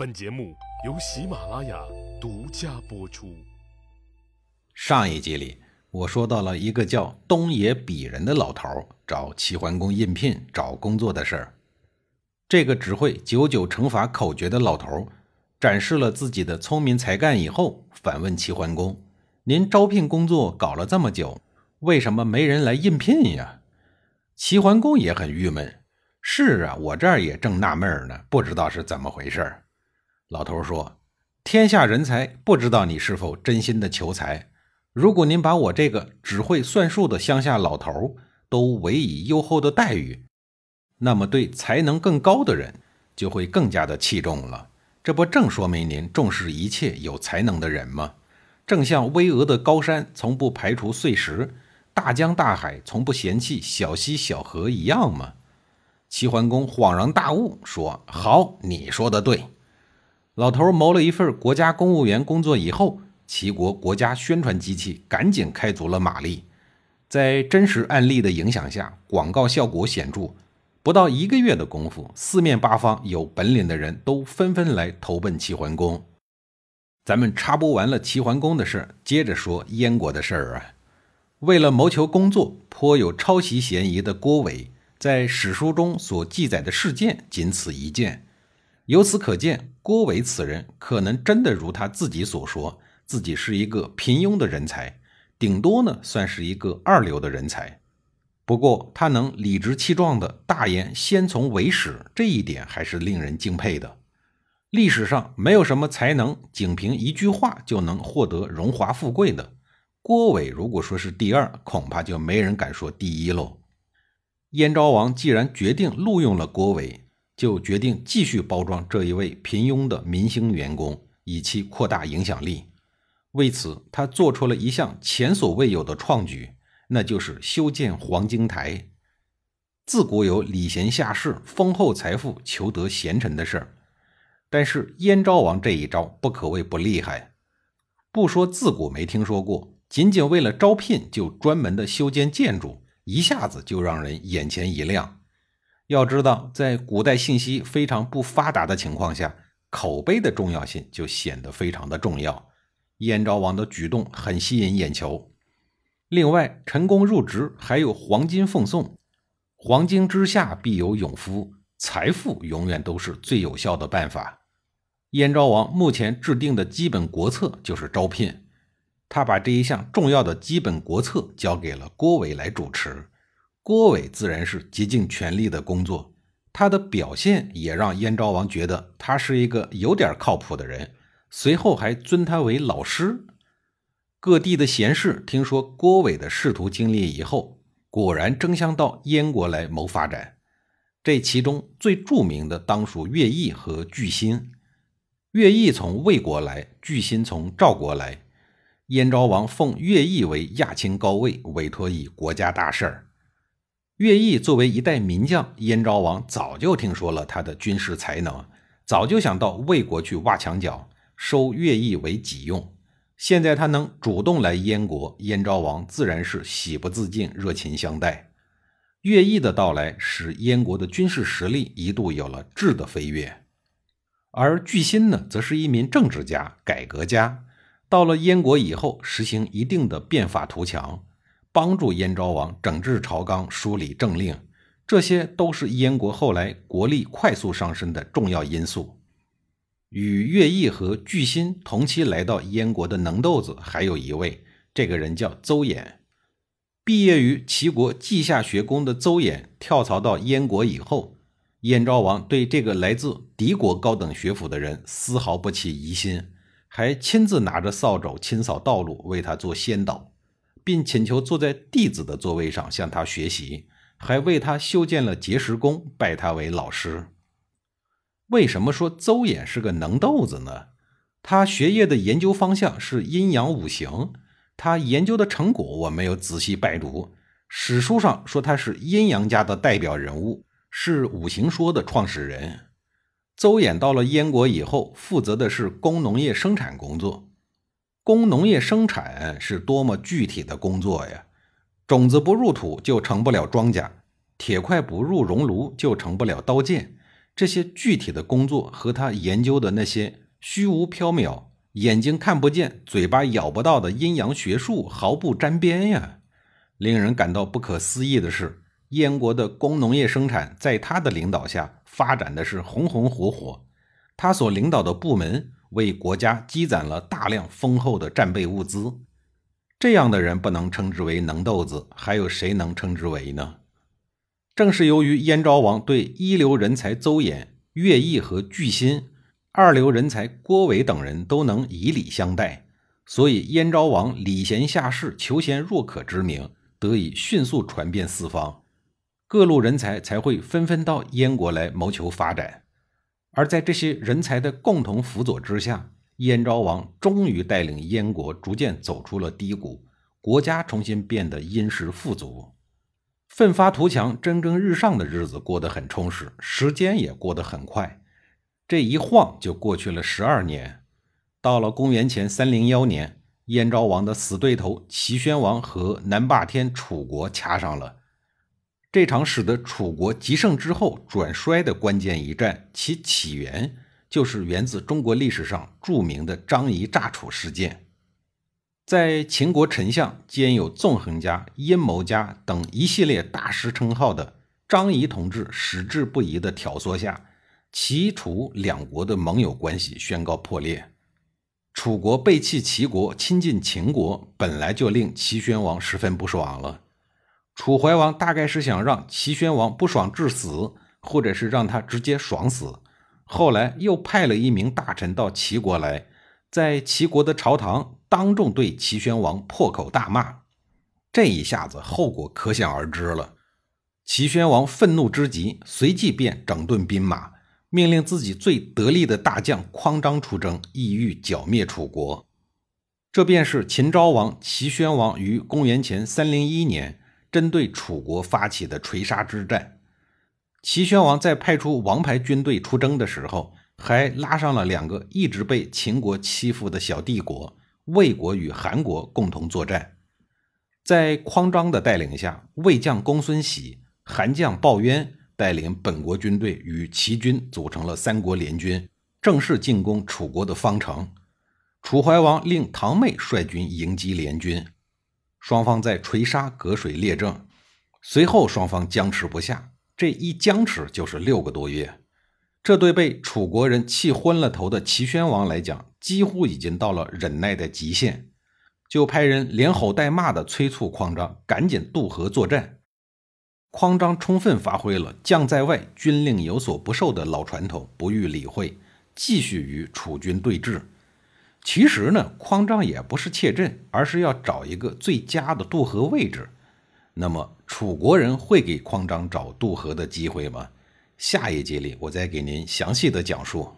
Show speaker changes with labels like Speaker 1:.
Speaker 1: 本节目由喜马拉雅独家播出。
Speaker 2: 上一集里，我说到了一个叫东野比人的老头找齐桓公应聘找工作的事儿。这个只会九九乘法口诀的老头展示了自己的聪明才干以后，反问齐桓公：“您招聘工作搞了这么久，为什么没人来应聘呀？”齐桓公也很郁闷。是啊，我这儿也正纳闷呢，不知道是怎么回事。老头说：“天下人才，不知道你是否真心的求财。如果您把我这个只会算数的乡下老头都委以优厚的待遇，那么对才能更高的人就会更加的器重了。这不正说明您重视一切有才能的人吗？正像巍峨的高山从不排除碎石，大江大海从不嫌弃小溪小河一样吗？”齐桓公恍然大悟，说：“好，你说的对。”老头谋了一份国家公务员工作以后，齐国国家宣传机器赶紧开足了马力，在真实案例的影响下，广告效果显著。不到一个月的功夫，四面八方有本领的人都纷纷来投奔齐桓公。咱们插播完了齐桓公的事，接着说燕国的事儿啊。为了谋求工作，颇有抄袭嫌疑的郭伟。在史书中所记载的事件仅此一件，由此可见，郭伟此人可能真的如他自己所说，自己是一个平庸的人才，顶多呢算是一个二流的人才。不过他能理直气壮的大言先从为始，这一点还是令人敬佩的。历史上没有什么才能仅凭一句话就能获得荣华富贵的，郭伟如果说是第二，恐怕就没人敢说第一喽。燕昭王既然决定录用了郭伟，就决定继续包装这一位平庸的明星员工，以期扩大影响力。为此，他做出了一项前所未有的创举，那就是修建黄金台。自古有礼贤下士、丰厚财富、求得贤臣的事儿，但是燕昭王这一招不可谓不厉害。不说自古没听说过，仅仅为了招聘就专门的修建建筑。一下子就让人眼前一亮。要知道，在古代信息非常不发达的情况下，口碑的重要性就显得非常的重要。燕昭王的举动很吸引眼球。另外，成功入职还有黄金奉送，黄金之下必有勇夫，财富永远都是最有效的办法。燕昭王目前制定的基本国策就是招聘。他把这一项重要的基本国策交给了郭伟来主持，郭伟自然是竭尽全力的工作。他的表现也让燕昭王觉得他是一个有点靠谱的人，随后还尊他为老师。各地的贤士听说郭伟的仕途经历以后，果然争相到燕国来谋发展。这其中最著名的当属乐毅和巨辛。乐毅从魏国来，巨辛从赵国来。燕昭王奉乐毅为亚卿高位，委托以国家大事儿。乐毅作为一代名将，燕昭王早就听说了他的军事才能，早就想到魏国去挖墙脚，收乐毅为己用。现在他能主动来燕国，燕昭王自然是喜不自禁，热情相待。乐毅的到来，使燕国的军事实力一度有了质的飞跃。而巨辛呢，则是一名政治家、改革家。到了燕国以后，实行一定的变法图强，帮助燕昭王整治朝纲、梳理政令，这些都是燕国后来国力快速上升的重要因素。与乐毅和巨辛同期来到燕国的能豆子还有一位，这个人叫邹衍。毕业于齐国稷下学宫的邹衍跳槽到燕国以后，燕昭王对这个来自敌国高等学府的人丝毫不起疑心。还亲自拿着扫帚清扫道路，为他做先导，并请求坐在弟子的座位上向他学习，还为他修建了结石宫，拜他为老师。为什么说邹衍是个能豆子呢？他学业的研究方向是阴阳五行，他研究的成果我没有仔细拜读，史书上说他是阴阳家的代表人物，是五行说的创始人。邹衍到了燕国以后，负责的是工农业生产工作。工农业生产是多么具体的工作呀！种子不入土就成不了庄稼，铁块不入熔炉就成不了刀剑，这些具体的工作和他研究的那些虚无缥缈、眼睛看不见、嘴巴咬不到的阴阳学术毫不沾边呀！令人感到不可思议的是，燕国的工农业生产在他的领导下发展的是红红火火，他所领导的部门为国家积攒了大量丰厚的战备物资。这样的人不能称之为能豆子，还有谁能称之为呢？正是由于燕昭王对一流人才邹衍、乐毅和巨辛，二流人才郭伟等人都能以礼相待，所以燕昭王礼贤下士、求贤若渴之名得以迅速传遍四方，各路人才才会纷纷到燕国来谋求发展。而在这些人才的共同辅佐之下，燕昭王终于带领燕国逐渐走出了低谷，国家重新变得殷实富足。奋发图强、蒸蒸日上的日子过得很充实，时间也过得很快。这一晃就过去了十二年。到了公元前三零幺年，燕昭王的死对头齐宣王和南霸天楚国掐上了。这场使得楚国极盛之后转衰的关键一战，其起源就是源自中国历史上著名的张仪诈楚事件。在秦国丞相兼有纵横家、阴谋家等一系列大师称号的张仪同志矢志不移的挑唆下，齐楚两国的盟友关系宣告破裂。楚国背弃齐国，亲近秦国，本来就令齐宣王十分不爽了。楚怀王大概是想让齐宣王不爽致死，或者是让他直接爽死。后来又派了一名大臣到齐国来。在齐国的朝堂，当众对齐宣王破口大骂，这一下子后果可想而知了。齐宣王愤怒之极，随即便整顿兵马，命令自己最得力的大将匡章出征，意欲剿灭楚国。这便是秦昭王齐宣王于公元前三零一年针对楚国发起的垂杀之战。齐宣王在派出王牌军队出征的时候。还拉上了两个一直被秦国欺负的小帝国魏国与韩国共同作战，在匡章的带领下，魏将公孙喜、韩将鲍渊带领本国军队与齐军组成了三国联军，正式进攻楚国的方城。楚怀王令堂妹率军迎击联军，双方在垂沙隔水列阵，随后双方僵持不下，这一僵持就是六个多月。这对被楚国人气昏了头的齐宣王来讲，几乎已经到了忍耐的极限，就派人连吼带骂的催促匡章赶紧渡河作战。匡章充分发挥了“将在外，军令有所不受”的老传统，不予理会，继续与楚军对峙。其实呢，匡章也不是怯阵，而是要找一个最佳的渡河位置。那么，楚国人会给匡章找渡河的机会吗？下一集里，我再给您详细的讲述。